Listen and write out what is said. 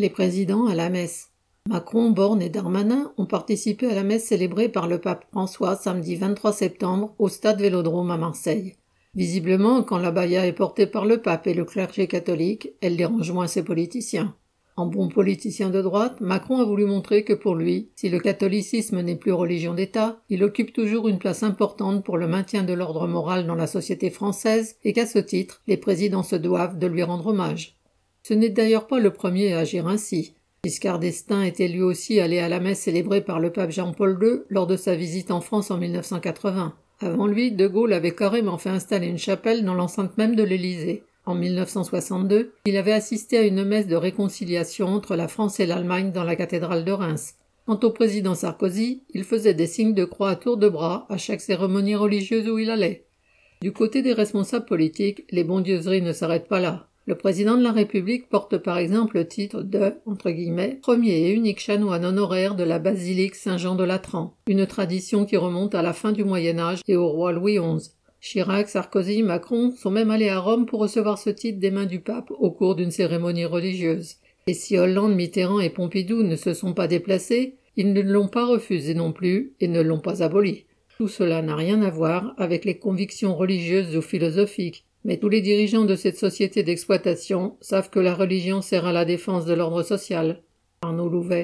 Les présidents à la messe. Macron, Borne et Darmanin ont participé à la messe célébrée par le pape François samedi 23 septembre au stade Vélodrome à Marseille. Visiblement, quand la baya est portée par le pape et le clergé catholique, elle dérange moins ses politiciens. En bon politicien de droite, Macron a voulu montrer que pour lui, si le catholicisme n'est plus religion d'État, il occupe toujours une place importante pour le maintien de l'ordre moral dans la société française et qu'à ce titre, les présidents se doivent de lui rendre hommage. Ce n'est d'ailleurs pas le premier à agir ainsi. Giscard d'Estaing était lui aussi allé à la messe célébrée par le pape Jean-Paul II lors de sa visite en France en 1980. Avant lui, De Gaulle avait carrément fait installer une chapelle dans l'enceinte même de l'Élysée. En 1962, il avait assisté à une messe de réconciliation entre la France et l'Allemagne dans la cathédrale de Reims. Quant au président Sarkozy, il faisait des signes de croix à tour de bras à chaque cérémonie religieuse où il allait. Du côté des responsables politiques, les bondieuseries ne s'arrêtent pas là. Le président de la République porte par exemple le titre de premier et unique chanoine honoraire de la basilique Saint-Jean de Latran, une tradition qui remonte à la fin du Moyen Âge et au roi Louis XI. Chirac, Sarkozy, Macron sont même allés à Rome pour recevoir ce titre des mains du pape au cours d'une cérémonie religieuse. Et si Hollande, Mitterrand et Pompidou ne se sont pas déplacés, ils ne l'ont pas refusé non plus et ne l'ont pas aboli. Tout cela n'a rien à voir avec les convictions religieuses ou philosophiques, mais tous les dirigeants de cette société d'exploitation savent que la religion sert à la défense de l'ordre social. Arnaud Louvet.